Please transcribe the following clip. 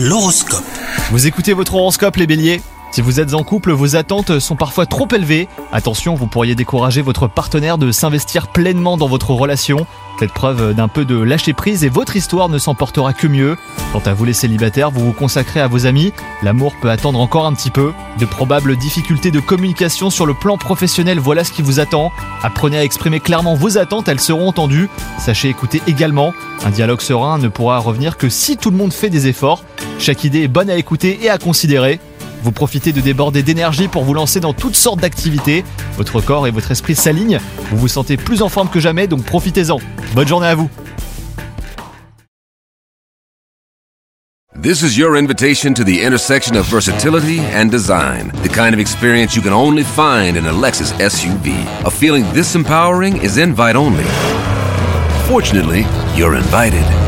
L'horoscope. Vous écoutez votre horoscope les béliers? Si vous êtes en couple, vos attentes sont parfois trop élevées. Attention, vous pourriez décourager votre partenaire de s'investir pleinement dans votre relation. Faites preuve d'un peu de lâcher prise et votre histoire ne s'emportera que mieux. Quant à vous les célibataires, vous vous consacrez à vos amis. L'amour peut attendre encore un petit peu. De probables difficultés de communication sur le plan professionnel, voilà ce qui vous attend. Apprenez à exprimer clairement vos attentes, elles seront entendues. Sachez écouter également. Un dialogue serein ne pourra revenir que si tout le monde fait des efforts. Chaque idée est bonne à écouter et à considérer. Vous profitez de déborder d'énergie pour vous lancer dans toutes sortes d'activités. Votre corps et votre esprit s'alignent. Vous vous sentez plus en forme que jamais, donc profitez-en. Bonne journée à vous. This is your invitation to the intersection of versatility and design. The kind of experience you can only find in a Lexus SUV. A feeling this empowering is invite only. Fortunately, you're invited.